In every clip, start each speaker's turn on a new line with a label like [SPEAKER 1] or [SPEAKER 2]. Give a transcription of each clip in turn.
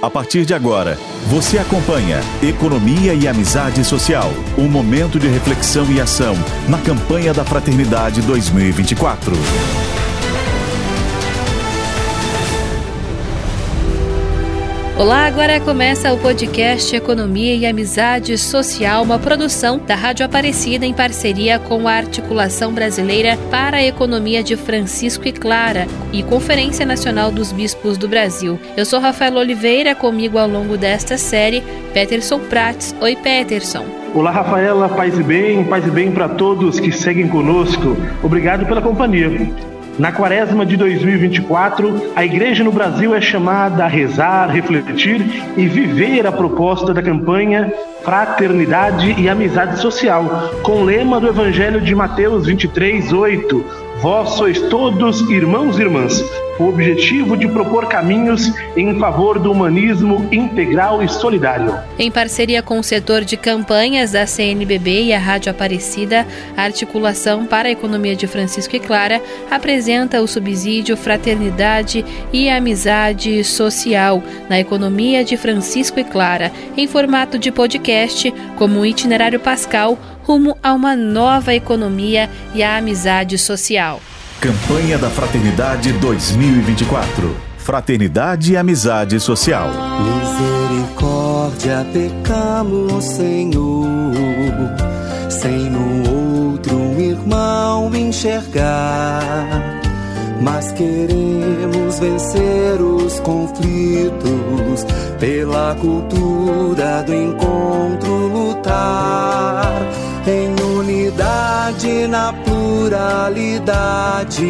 [SPEAKER 1] A partir de agora, você acompanha Economia e Amizade Social, um momento de reflexão e ação na campanha da Fraternidade 2024.
[SPEAKER 2] Olá, agora começa o podcast Economia e Amizade Social, uma produção da Rádio Aparecida em parceria com a Articulação Brasileira para a Economia de Francisco e Clara e Conferência Nacional dos Bispos do Brasil. Eu sou Rafael Oliveira, comigo ao longo desta série, Peterson Prates. Oi, Peterson.
[SPEAKER 3] Olá, Rafaela, paz e bem, paz e bem para todos que seguem conosco. Obrigado pela companhia. Na quaresma de 2024, a igreja no Brasil é chamada a rezar, refletir e viver a proposta da campanha Fraternidade e Amizade Social, com o lema do Evangelho de Mateus 23, 8. Vós sois todos irmãos e irmãs, o objetivo de propor caminhos em favor do humanismo integral e solidário.
[SPEAKER 2] Em parceria com o setor de campanhas da CNBB e a Rádio Aparecida, a Articulação para a Economia de Francisco e Clara apresenta o subsídio Fraternidade e Amizade Social na Economia de Francisco e Clara, em formato de podcast, como um itinerário pascal rumo a uma nova economia e a amizade social.
[SPEAKER 1] Campanha da Fraternidade 2024. Fraternidade e Amizade Social.
[SPEAKER 4] Misericórdia pecamos, Senhor, sem no outro irmão enxergar. Mas queremos vencer os conflitos, pela cultura do encontro lutar em unidade na pluralidade,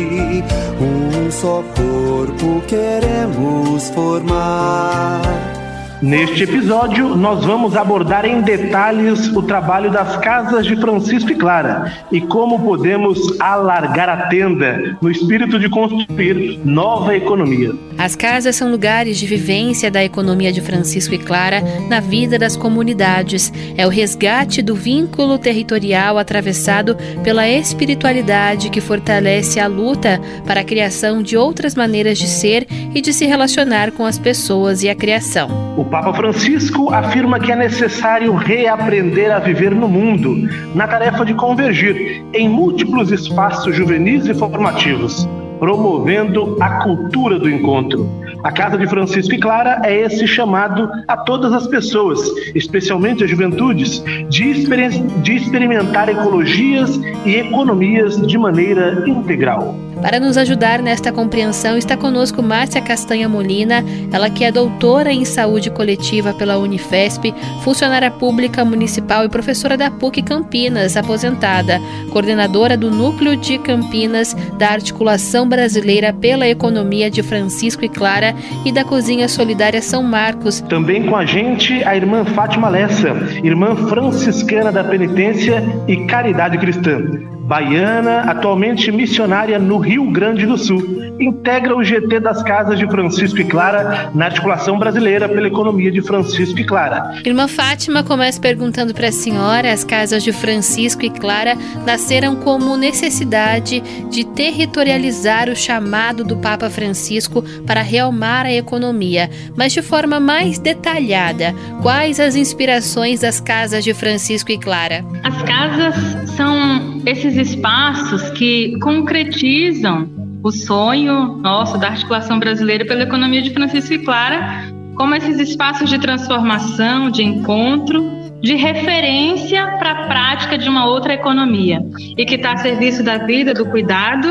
[SPEAKER 4] um só corpo queremos formar.
[SPEAKER 3] Neste episódio, nós vamos abordar em detalhes o trabalho das casas de Francisco e Clara e como podemos alargar a tenda no espírito de construir nova economia.
[SPEAKER 2] As casas são lugares de vivência da economia de Francisco e Clara na vida das comunidades. É o resgate do vínculo territorial atravessado pela espiritualidade que fortalece a luta para a criação de outras maneiras de ser e de se relacionar com as pessoas e a criação.
[SPEAKER 3] O Papa Francisco afirma que é necessário reaprender a viver no mundo, na tarefa de convergir em múltiplos espaços juvenis e formativos, promovendo a cultura do encontro. A Casa de Francisco e Clara é esse chamado a todas as pessoas, especialmente as juventudes, de, exper de experimentar ecologias e economias de maneira integral.
[SPEAKER 2] Para nos ajudar nesta compreensão está conosco Márcia Castanha Molina, ela que é doutora em saúde coletiva pela Unifesp, funcionária pública municipal e professora da PUC Campinas, aposentada, coordenadora do Núcleo de Campinas da Articulação Brasileira pela Economia de Francisco e Clara e da Cozinha Solidária São Marcos.
[SPEAKER 3] Também com a gente a irmã Fátima Lessa, irmã franciscana da penitência e caridade cristã baiana, atualmente missionária no Rio Grande do Sul. Integra o GT das Casas de Francisco e Clara na articulação brasileira pela economia de Francisco e Clara.
[SPEAKER 2] Irmã Fátima começa perguntando para a senhora: as casas de Francisco e Clara nasceram como necessidade de territorializar o chamado do Papa Francisco para realmar a economia, mas de forma mais detalhada. Quais as inspirações das casas de Francisco e Clara?
[SPEAKER 5] As casas são esses espaços que concretizam o sonho nosso da articulação brasileira pela economia de Francisco e Clara, como esses espaços de transformação, de encontro, de referência para a prática de uma outra economia e que está a serviço da vida, do cuidado.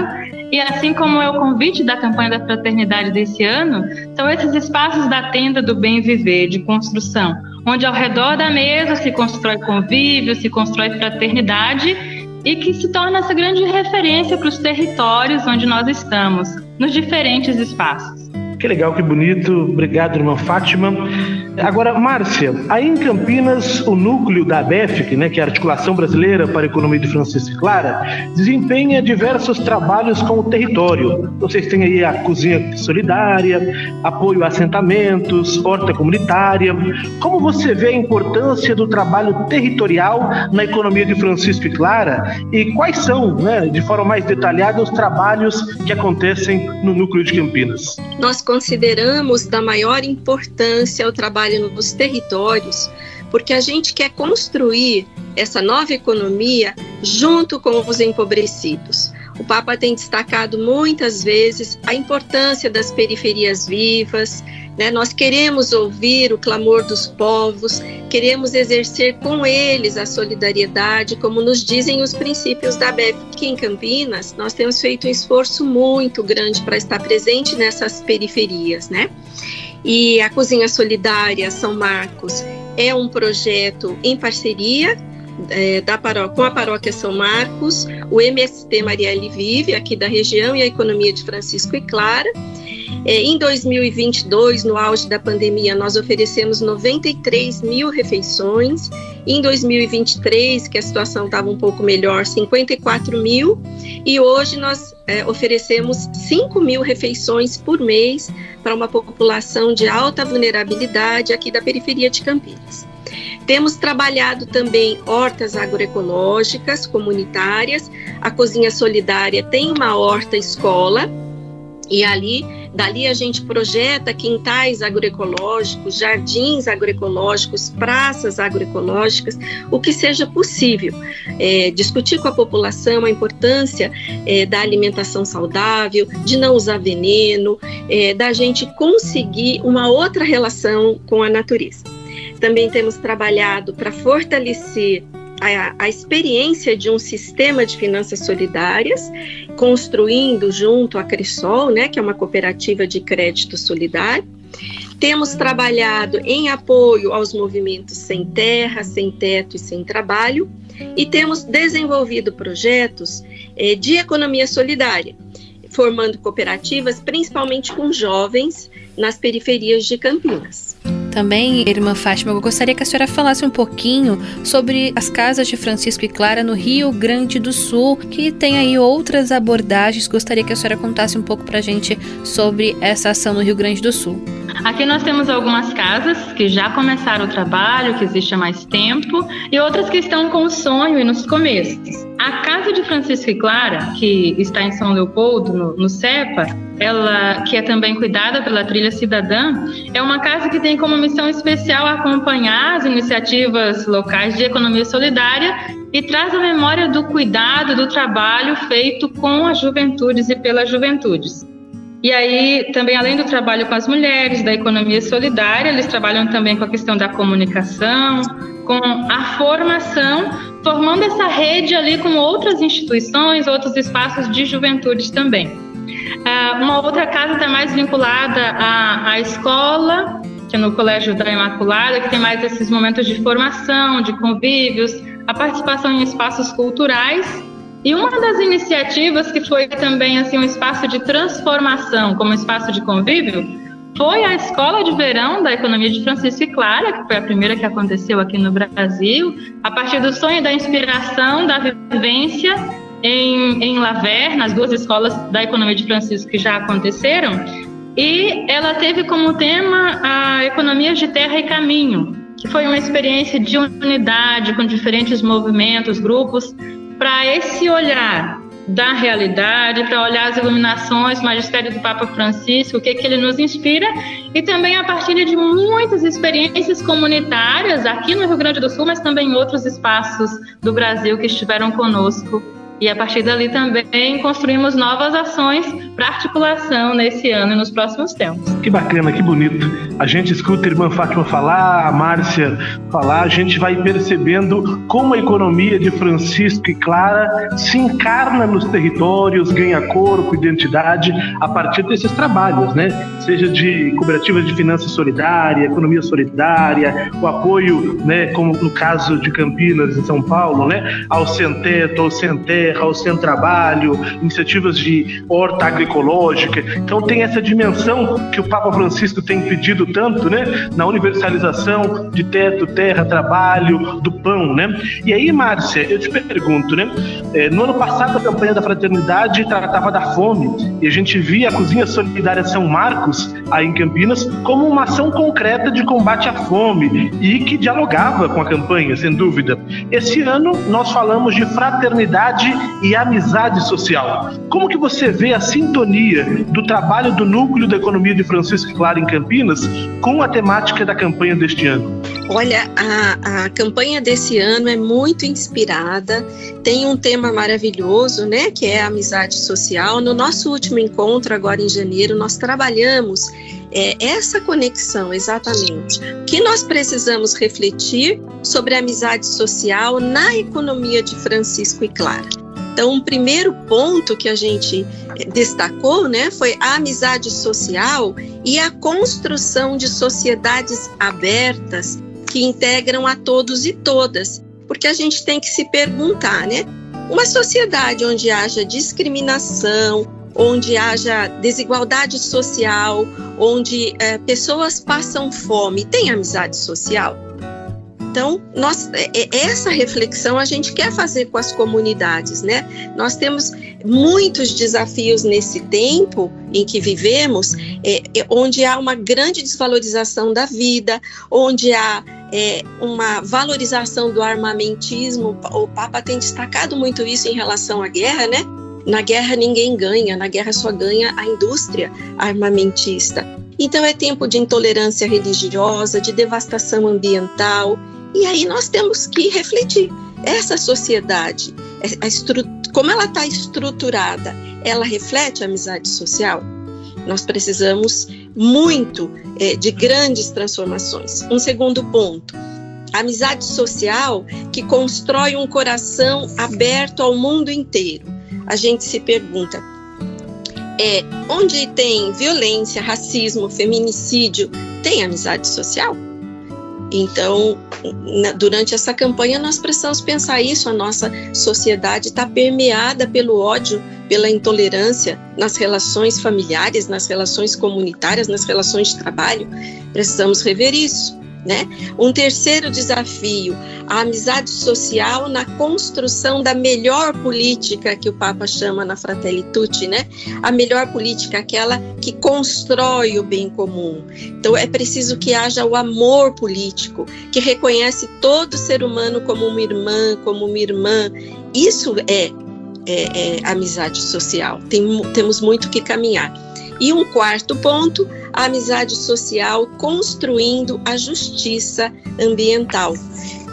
[SPEAKER 5] E assim como é o convite da campanha da fraternidade desse ano, são esses espaços da tenda do bem viver, de construção, onde ao redor da mesa se constrói convívio, se constrói fraternidade e que se torna essa grande referência para os territórios onde nós estamos, nos diferentes espaços.
[SPEAKER 3] Que legal, que bonito. Obrigado, irmã Fátima. Agora, Márcia, aí em Campinas, o núcleo da ABEFIC, né, que é a Articulação Brasileira para a Economia de Francisco Clara, desempenha diversos trabalhos com o território. Vocês têm aí a cozinha solidária, apoio a assentamentos, horta comunitária. Como você vê a importância do trabalho territorial na economia de Francisco Clara e quais são, né, de forma mais detalhada, os trabalhos que acontecem no núcleo de Campinas?
[SPEAKER 6] Nós consideramos da maior importância o trabalho nos territórios, porque a gente quer construir essa nova economia junto com os empobrecidos. O Papa tem destacado muitas vezes a importância das periferias vivas. Né? Nós queremos ouvir o clamor dos povos, queremos exercer com eles a solidariedade, como nos dizem os princípios da BEF. Aqui em Campinas, nós temos feito um esforço muito grande para estar presente nessas periferias. Né? E a Cozinha Solidária São Marcos é um projeto em parceria é, da paróquia, com a paróquia São Marcos, o MST Marielle Vive, aqui da região, e a Economia de Francisco e Clara. É, em 2022, no auge da pandemia, nós oferecemos 93 mil refeições. Em 2023, que a situação estava um pouco melhor, 54 mil. E hoje nós é, oferecemos 5 mil refeições por mês para uma população de alta vulnerabilidade aqui da periferia de Campinas. Temos trabalhado também hortas agroecológicas comunitárias. A Cozinha Solidária tem uma horta escola e ali Dali a gente projeta quintais agroecológicos, jardins agroecológicos, praças agroecológicas, o que seja possível. É, discutir com a população a importância é, da alimentação saudável, de não usar veneno, é, da gente conseguir uma outra relação com a natureza. Também temos trabalhado para fortalecer a, a, experiência de um sistema de finanças solidárias, construindo junto à Crisol, né, que é uma cooperativa de crédito solidário. Temos trabalhado em apoio aos movimentos sem terra, sem teto e sem trabalho, e temos desenvolvido projetos eh, de economia solidária, formando cooperativas principalmente com jovens nas periferias de Campinas.
[SPEAKER 2] Também, irmã Fátima, eu gostaria que a senhora falasse um pouquinho sobre as casas de Francisco e Clara no Rio Grande do Sul, que tem aí outras abordagens. Gostaria que a senhora contasse um pouco para a gente sobre essa ação no Rio Grande do Sul.
[SPEAKER 5] Aqui nós temos algumas casas que já começaram o trabalho, que existe há mais tempo, e outras que estão com o sonho e nos começos. A Casa de Francisco e Clara, que está em São Leopoldo, no, no CEPA, ela que é também cuidada pela Trilha Cidadã, é uma casa que tem como missão especial acompanhar as iniciativas locais de economia solidária e traz a memória do cuidado, do trabalho feito com as juventudes e pelas juventudes. E aí, também além do trabalho com as mulheres, da economia solidária, eles trabalham também com a questão da comunicação, com a formação, formando essa rede ali com outras instituições, outros espaços de juventude também. Uh, uma outra casa está mais vinculada à, à escola, que é no Colégio da Imaculada, que tem mais esses momentos de formação, de convívios, a participação em espaços culturais. E uma das iniciativas que foi também assim um espaço de transformação, como espaço de convívio, foi a Escola de Verão da Economia de Francisco e Clara, que foi a primeira que aconteceu aqui no Brasil, a partir do sonho da inspiração da vivência em, em Laver, nas duas escolas da Economia de Francisco que já aconteceram, e ela teve como tema a economia de terra e caminho, que foi uma experiência de unidade com diferentes movimentos, grupos, para esse olhar da realidade, para olhar as iluminações, o magistério do Papa Francisco, o que, que ele nos inspira, e também a partir de muitas experiências comunitárias aqui no Rio Grande do Sul, mas também em outros espaços do Brasil que estiveram conosco e a partir dali também construímos novas ações para articulação nesse ano e nos próximos tempos.
[SPEAKER 3] Que bacana, que bonito. A gente escuta a irmã Fátima falar, a Márcia falar, a gente vai percebendo como a economia de Francisco e Clara se encarna nos territórios, ganha corpo, identidade a partir desses trabalhos, né? Seja de cooperativas de finanças solidária, economia solidária, o apoio, né, como no caso de Campinas, em São Paulo, né, ao Centeto, ao Centé terra, o sem trabalho, iniciativas de horta agroecológica. Então tem essa dimensão que o Papa Francisco tem pedido tanto, né, na universalização de teto, terra, trabalho, do pão, né? E aí, Márcia, eu te pergunto, né? É, no ano passado a campanha da fraternidade tratava da fome e a gente via a cozinha solidária São Marcos aí em Campinas como uma ação concreta de combate à fome e que dialogava com a campanha, sem dúvida. Esse ano nós falamos de fraternidade e amizade social. Como que você vê a sintonia do trabalho do núcleo da economia de Francisco Claro em Campinas com a temática da campanha deste ano?
[SPEAKER 6] Olha, a, a campanha desse ano é muito inspirada, tem um tema maravilhoso, né, que é a amizade social. No nosso último encontro, agora em janeiro, nós trabalhamos é, essa conexão, exatamente. Que nós precisamos refletir sobre a amizade social na economia de Francisco e Clara. Então, um primeiro ponto que a gente eh, destacou, né, foi a amizade social e a construção de sociedades abertas que integram a todos e todas, porque a gente tem que se perguntar, né? Uma sociedade onde haja discriminação, onde haja desigualdade social, onde é, pessoas passam fome, tem amizade social? Então, nós, é, é, essa reflexão a gente quer fazer com as comunidades, né? Nós temos muitos desafios nesse tempo em que vivemos, é, onde há uma grande desvalorização da vida, onde há é, uma valorização do armamentismo. O Papa tem destacado muito isso em relação à guerra, né? Na guerra ninguém ganha, na guerra só ganha a indústria armamentista. Então é tempo de intolerância religiosa, de devastação ambiental. E aí nós temos que refletir. Essa sociedade, é, como ela está estruturada, ela reflete a amizade social? Nós precisamos muito é, de grandes transformações. Um segundo ponto, amizade social que constrói um coração aberto ao mundo inteiro a gente se pergunta: é, onde tem violência, racismo, feminicídio, tem amizade social? Então, na, durante essa campanha, nós precisamos pensar isso. A nossa sociedade está permeada pelo ódio, pela intolerância nas relações familiares, nas relações comunitárias, nas relações de trabalho. Precisamos rever isso. Né? Um terceiro desafio, a amizade social na construção da melhor política que o Papa chama na Fratelli Tutti, né? A melhor política, aquela que constrói o bem comum. Então é preciso que haja o amor político, que reconhece todo ser humano como uma irmã, como uma irmã. Isso é, é, é amizade social. Tem, temos muito que caminhar. E um quarto ponto, a amizade social construindo a justiça ambiental.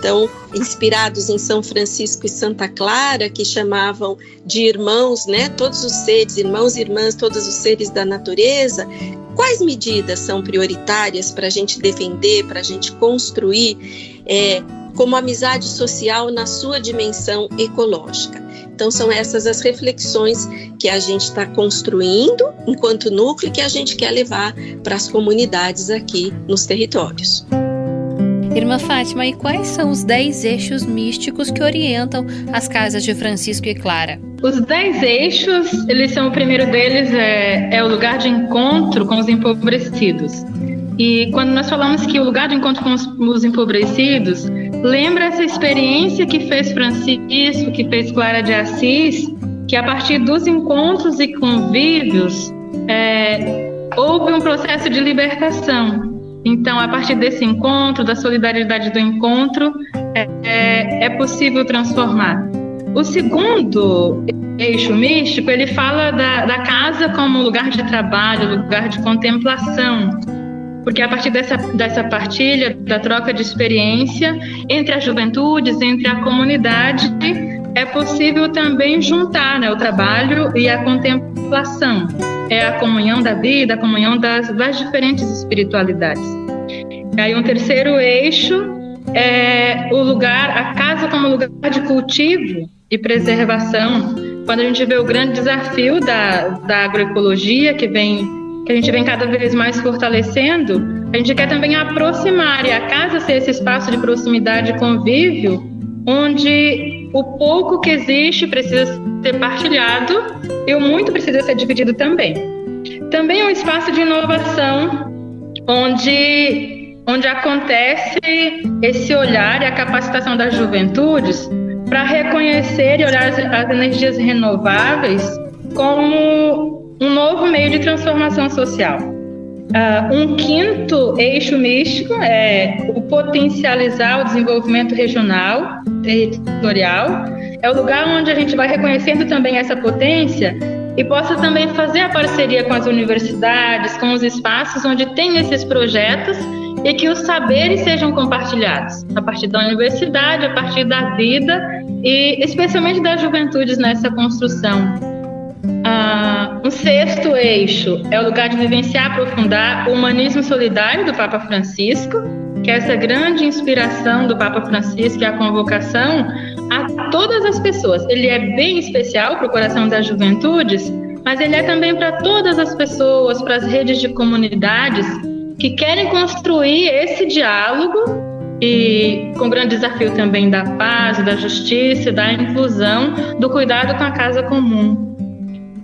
[SPEAKER 6] Então, inspirados em São Francisco e Santa Clara, que chamavam de irmãos, né, todos os seres, irmãos e irmãs, todos os seres da natureza, quais medidas são prioritárias para a gente defender, para a gente construir é, como amizade social na sua dimensão ecológica? Então, são essas as reflexões que a gente está construindo enquanto núcleo que a gente quer levar para as comunidades aqui nos territórios.
[SPEAKER 2] Irmã Fátima, e quais são os dez eixos místicos que orientam as casas de Francisco e Clara?
[SPEAKER 5] Os dez eixos, eles são o primeiro deles é, é o lugar de encontro com os empobrecidos. E quando nós falamos que o lugar de encontro com os, os empobrecidos, lembra essa experiência que fez Francisco, que fez Clara de Assis, que a partir dos encontros e convívios é, houve um processo de libertação. Então, a partir desse encontro, da solidariedade do encontro, é, é, é possível transformar. O segundo eixo místico, ele fala da, da casa como lugar de trabalho, lugar de contemplação, porque a partir dessa, dessa partilha, da troca de experiência entre as juventudes, entre a comunidade, é possível também juntar né, o trabalho e a contemplação. É a comunhão da vida, a comunhão das, das diferentes espiritualidades. Aí um terceiro eixo é o lugar, a casa como lugar de cultivo e preservação. Quando a gente vê o grande desafio da, da agroecologia que vem que a gente vem cada vez mais fortalecendo, a gente quer também aproximar e a casa ser esse espaço de proximidade e convívio, onde o pouco que existe precisa ser partilhado e o muito precisa ser dividido também. Também é um espaço de inovação onde, onde acontece esse olhar e a capacitação das juventudes para reconhecer e olhar as, as energias renováveis como um novo meio de transformação social. Uh, um quinto eixo místico é o potencializar o desenvolvimento regional, territorial. É o lugar onde a gente vai reconhecendo também essa potência e possa também fazer a parceria com as universidades, com os espaços onde tem esses projetos e que os saberes sejam compartilhados a partir da universidade, a partir da vida e especialmente das juventudes nessa construção ah, um sexto eixo é o lugar de vivenciar e aprofundar o humanismo solidário do Papa Francisco, que é essa grande inspiração do Papa Francisco e a convocação a todas as pessoas. Ele é bem especial para o coração das juventudes, mas ele é também para todas as pessoas, para as redes de comunidades que querem construir esse diálogo e com o grande desafio também da paz, da justiça, da inclusão, do cuidado com a casa comum.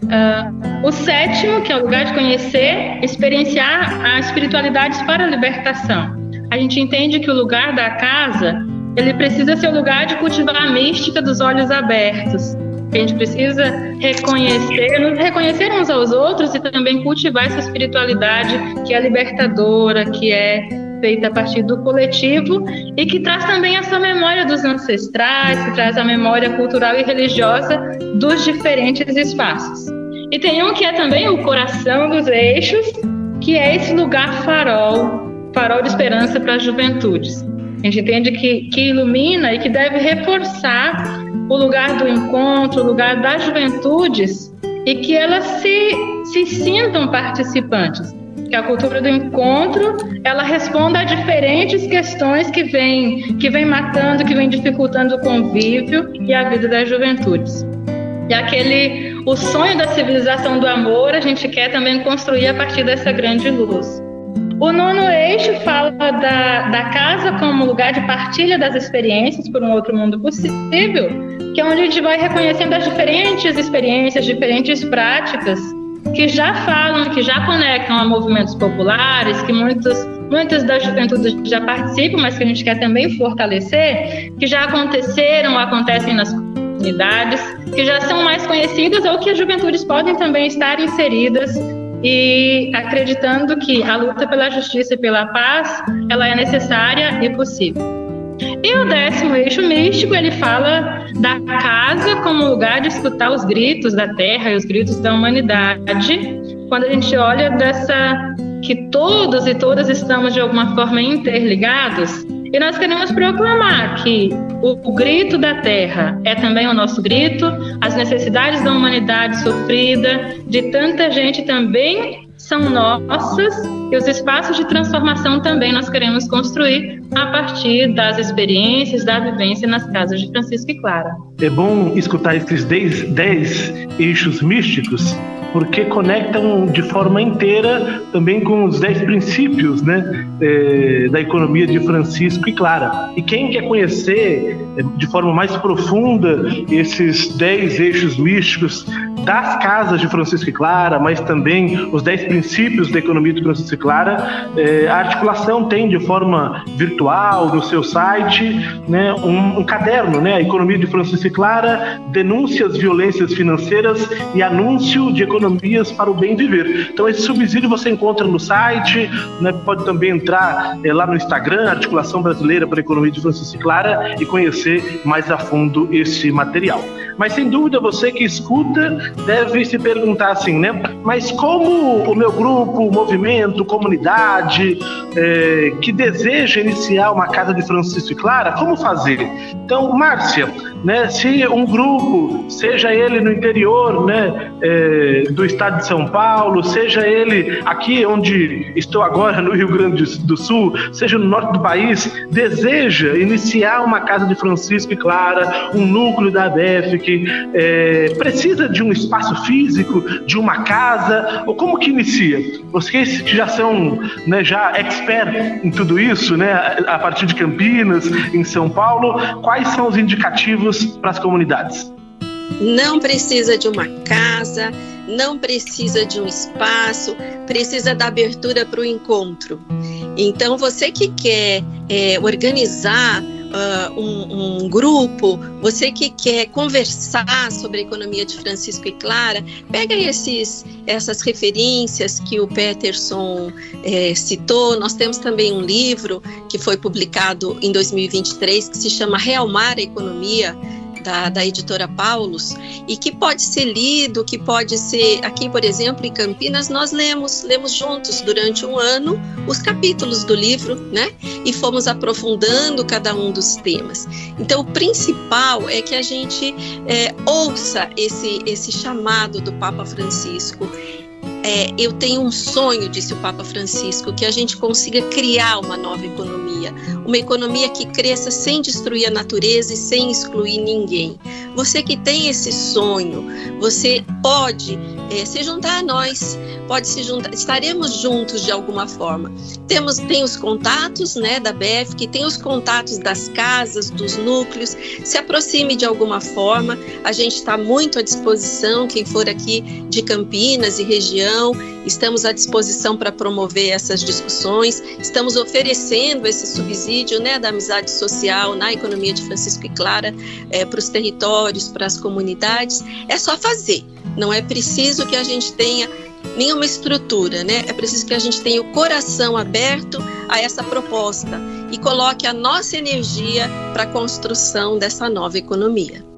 [SPEAKER 5] Uh, o sétimo, que é o lugar de conhecer, experienciar a espiritualidade para a libertação. A gente entende que o lugar da casa, ele precisa ser o lugar de cultivar a mística dos olhos abertos. A gente precisa reconhecer, nos reconhecer uns aos outros e também cultivar essa espiritualidade que é libertadora, que é feita a partir do coletivo e que traz também essa memória dos ancestrais, que traz a memória cultural e religiosa dos diferentes espaços. E tem um que é também o coração dos eixos, que é esse lugar farol, farol de esperança para as juventudes. A gente entende que, que ilumina e que deve reforçar o lugar do encontro, o lugar das juventudes e que elas se, se sintam participantes. Que a cultura do encontro ela responda a diferentes questões que vêm que vem matando, que vem dificultando o convívio e a vida das juventudes. E aquele, o sonho da civilização do amor, a gente quer também construir a partir dessa grande luz. O nono eixo fala da, da casa como lugar de partilha das experiências por um outro mundo possível, que é onde a gente vai reconhecendo as diferentes experiências, diferentes práticas que já falam, que já conectam a movimentos populares, que muitos, muitas das juventudes já participam, mas que a gente quer também fortalecer, que já aconteceram, acontecem nas comunidades que já são mais conhecidas ou que as juventudes podem também estar inseridas e acreditando que a luta pela justiça e pela paz ela é necessária e possível. E o décimo eixo místico ele fala da casa como lugar de escutar os gritos da terra e os gritos da humanidade. Quando a gente olha dessa que todos e todas estamos de alguma forma interligados, e nós queremos proclamar que o, o, grito da terra é também o nosso grito, as necessidades da humanidade sofrida, de tanta gente também são nossas e os espaços de transformação também nós queremos construir a partir das experiências, da vivência nas casas de Francisco e Clara.
[SPEAKER 3] É bom escutar esses dez, dez eixos místicos porque conectam de forma inteira também com os dez princípios né, é, da economia de Francisco e Clara. E quem quer conhecer de forma mais profunda esses dez eixos místicos das casas de Francisco e Clara, mas também os dez princípios da economia de Francisco e Clara, é, a articulação tem de forma virtual no seu site né, um, um caderno, né, a economia de Francisco e Clara, denúncias, violências financeiras e anúncio de economia economias para o bem viver. Então esse subsídio você encontra no site, né, pode também entrar é, lá no Instagram, Articulação Brasileira para a Economia de Francisco Clara, e conhecer mais a fundo esse material. Mas sem dúvida você que escuta deve se perguntar assim, né? Mas como o meu grupo, movimento, comunidade é, que deseja iniciar uma casa de Francisco e Clara, como fazer? Então, Márcia, né? Se um grupo, seja ele no interior, né, é, do estado de São Paulo, seja ele aqui onde estou agora no Rio Grande do Sul, seja no norte do país, deseja iniciar uma casa de Francisco e Clara, um núcleo da ABF, é, precisa de um espaço físico, de uma casa, ou como que inicia? Vocês que já são né, já expert em tudo isso, né, a partir de Campinas, em São Paulo, quais são os indicativos para as comunidades?
[SPEAKER 6] Não precisa de uma casa, não precisa de um espaço, precisa da abertura para o encontro. Então, você que quer é, organizar uh, um, um, grupo, você que quer conversar sobre a economia de Francisco e Clara, pega esses, essas referências que o Peterson é, citou. Nós temos também um livro que foi publicado em 2023 que se chama Realmar a Economia da, da editora Paulus, e que pode ser lido, que pode ser. Aqui, por exemplo, em Campinas, nós lemos, lemos juntos durante um ano os capítulos do livro, né? E fomos aprofundando cada um dos temas. Então, o principal é que a gente é, ouça esse, esse chamado do Papa Francisco é, eu tenho um sonho, disse o Papa Francisco, que a gente consiga criar uma nova economia, uma economia que cresça sem destruir a natureza e sem excluir ninguém. Você que tem esse sonho, você pode é, se juntar a nós, pode se juntar, estaremos juntos de alguma forma. Temos tem os contatos, né, da BF, que tem os contatos das casas, dos núcleos. Se aproxime de alguma forma. A gente está muito à disposição. Quem for aqui de Campinas e região, estamos à disposição para promover essas discussões. Estamos oferecendo esse subsídio, né, da amizade social na economia de Francisco e Clara é, para os territórios, para as comunidades. É só fazer. Não é preciso que a gente tenha nenhuma estrutura, né? É preciso que a gente tenha o coração aberto a essa proposta e coloque a nossa energia para a construção dessa nova economia.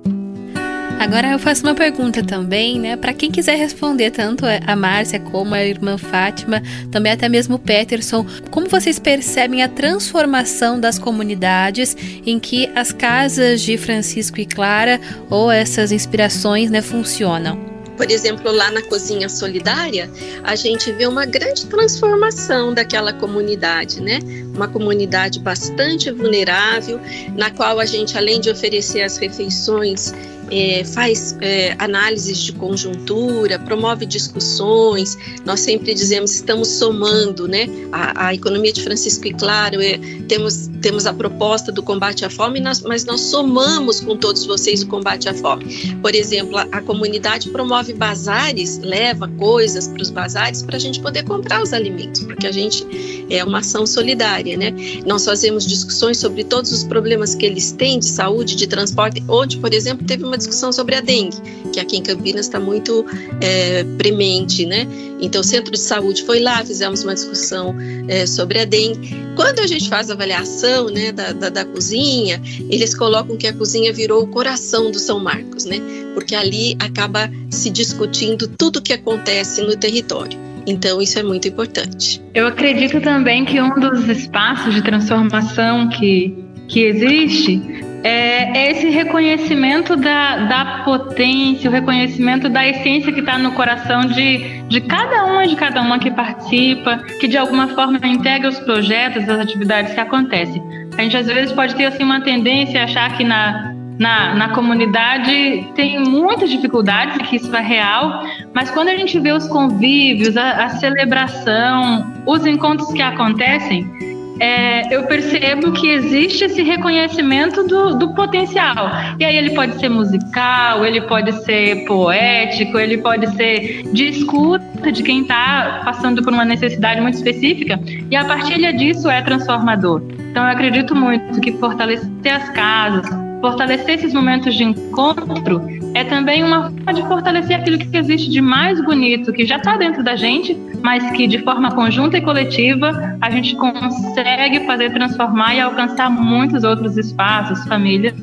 [SPEAKER 2] Agora eu faço uma pergunta também, né? Para quem quiser responder, tanto a Márcia como a irmã Fátima, também até mesmo o Peterson, como vocês percebem a transformação das comunidades em que as casas de Francisco e Clara ou essas inspirações, né, funcionam?
[SPEAKER 6] Por exemplo, lá na Cozinha Solidária, a gente vê uma grande transformação daquela comunidade, né? Uma comunidade bastante vulnerável, na qual a gente, além de oferecer as refeições é, faz é, análises de conjuntura, promove discussões. Nós sempre dizemos estamos somando, né? A, a economia de Francisco e Claro é, temos temos a proposta do combate à fome, mas nós somamos com todos vocês o combate à fome. Por exemplo, a, a comunidade promove bazares, leva coisas para os bazares para a gente poder comprar os alimentos, porque a gente é uma ação solidária, né? Nós fazemos discussões sobre todos os problemas que eles têm de saúde, de transporte. Onde, por exemplo, teve uma discussão sobre a dengue, que aqui em Campinas está muito é, premente, né? Então, o centro de saúde foi lá, fizemos uma discussão é, sobre a dengue. Quando a gente faz a avaliação né, da, da, da, cozinha, eles colocam que a cozinha virou o coração do São Marcos, né? Porque ali acaba se discutindo tudo o que acontece no território. Então, isso é muito importante.
[SPEAKER 5] Eu acredito também que um dos espaços de transformação que, que existe é, é esse reconhecimento da, da potência, o reconhecimento da essência que está no coração de, de cada uma de cada uma que participa, que de alguma forma integra os projetos, as atividades que acontecem. A gente às vezes pode ter assim uma tendência a achar que na, na, na comunidade tem muitas dificuldades que isso é real, mas quando a gente vê os convívios, a, a celebração, os encontros que acontecem, é, eu percebo que existe esse reconhecimento do, do, potencial. E aí ele pode ser musical, ele pode ser poético, ele pode ser de escuta de quem está passando por uma necessidade muito específica. E a partilha disso é transformador. Então eu acredito muito que fortalecer as casas, fortalecer esses momentos de encontro é também uma forma de fortalecer aquilo que existe de mais bonito, que já está dentro da gente, mas que de forma conjunta e coletiva a gente consegue fazer transformar e alcançar muitos outros espaços, famílias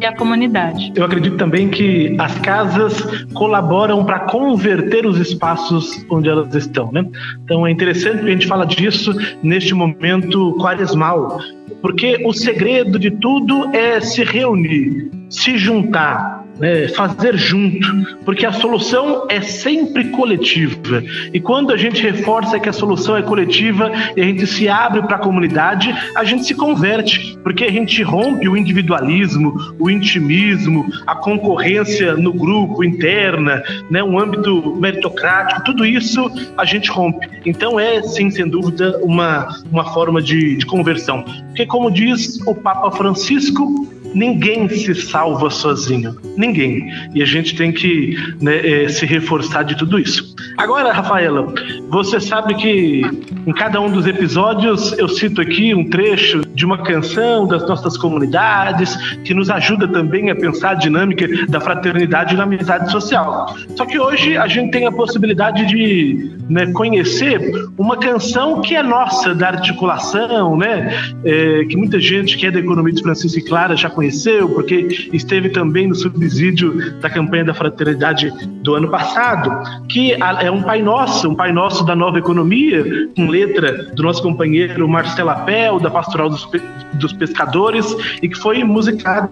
[SPEAKER 5] e a comunidade.
[SPEAKER 3] Eu acredito também que as casas colaboram para converter os espaços onde elas estão, né? Então é interessante que a gente fala disso neste momento quaresmal, porque o segredo de tudo é se reunir, se juntar, né, fazer junto, porque a solução é sempre coletiva. E quando a gente reforça que a solução é coletiva e a gente se abre para a comunidade, a gente se converte, porque a gente rompe o individualismo, o intimismo, a concorrência no grupo interna, né, um âmbito meritocrático, tudo isso a gente rompe. Então é, sim, sem dúvida, uma, uma forma de, de conversão. Porque, como diz o Papa Francisco, Ninguém se salva sozinho, ninguém. E a gente tem que né, é, se reforçar de tudo isso. Agora, Rafaela, você sabe que em cada um dos episódios eu cito aqui um trecho de uma canção das nossas comunidades que nos ajuda também a pensar a dinâmica da fraternidade e da amizade social. Só que hoje a gente tem a possibilidade de né, conhecer uma canção que é nossa da articulação, né? É, que muita gente que é da economia de Francisco e Clara já conheceu, porque esteve também no subsídio da campanha da fraternidade do ano passado, que é um Pai Nosso, um Pai Nosso da nova economia, com letra do nosso companheiro Marcelo Apel, da Pastoral dos, dos Pescadores, e que foi musicado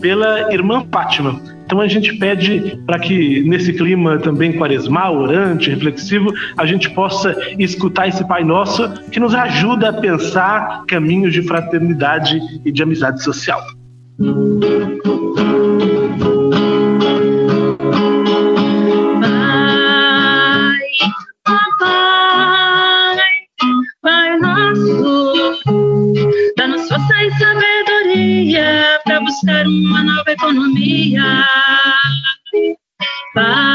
[SPEAKER 3] pela irmã Fátima. Então a gente pede para que nesse clima também quaresmal, orante, reflexivo, a gente possa escutar esse Pai Nosso que nos ajuda a pensar caminhos de fraternidade e de amizade social.
[SPEAKER 5] E buscar uma nova economia. Pai,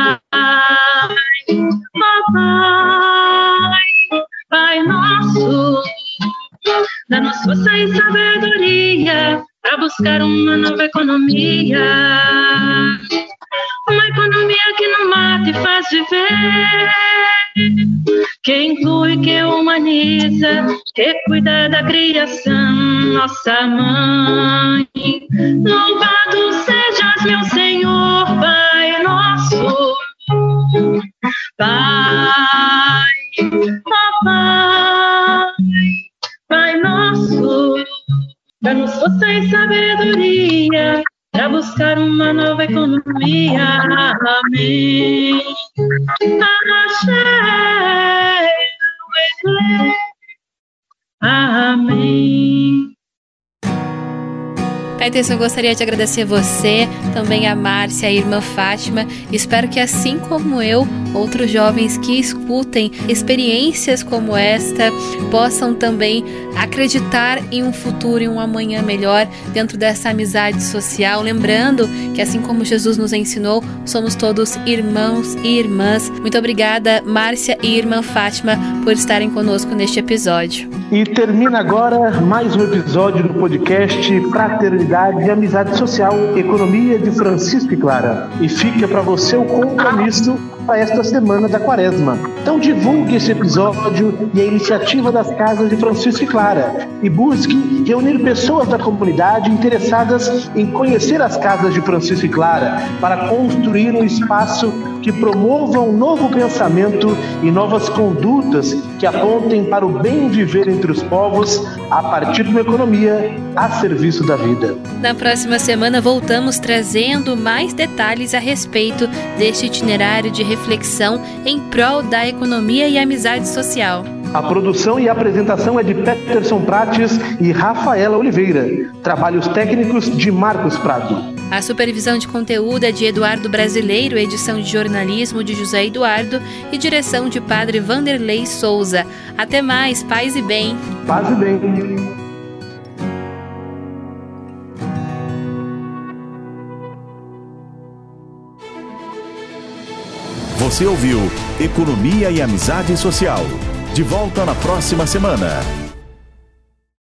[SPEAKER 5] buscar uma nova economia. Uma economia que não mata e faz viver. Que inclui, que humaniza, que cuida da criação, nossa mãe. Louvado sejas, meu Senhor, Pai nosso. Pai, Força e sabedoria para buscar uma nova economia. Amém. Amém.
[SPEAKER 2] Peterson, gostaria de agradecer você, também a Márcia, a irmã Fátima. Espero que, assim como eu, outros jovens que escutem experiências como esta possam também acreditar em um futuro e um amanhã melhor dentro dessa amizade social. Lembrando que, assim como Jesus nos ensinou, somos todos irmãos e irmãs. Muito obrigada, Márcia e irmã Fátima, por estarem conosco neste episódio.
[SPEAKER 3] E termina agora mais um episódio do podcast Fraternidade e Amizade Social, Economia de Francisco e Clara. E fica para você o compromisso para esta semana da quaresma. Então divulgue esse episódio e a iniciativa das casas de Francisco e Clara e busque reunir pessoas da comunidade interessadas em conhecer as casas de Francisco e Clara para construir um espaço que promova um novo pensamento e novas condutas que apontem para o bem viver entre os povos a partir de uma economia a serviço da vida.
[SPEAKER 2] Na próxima semana voltamos trazendo mais detalhes a respeito deste itinerário de reflexão em prol da economia e amizade social.
[SPEAKER 3] A produção e apresentação é de Peterson Prates e Rafaela Oliveira. Trabalhos técnicos de Marcos Prado.
[SPEAKER 2] A supervisão de conteúdo é de Eduardo Brasileiro, edição de jornalismo de José Eduardo e direção de Padre Vanderlei Souza. Até mais, paz e bem.
[SPEAKER 3] Paz e bem.
[SPEAKER 1] Você ouviu Economia e Amizade Social. De volta na próxima semana.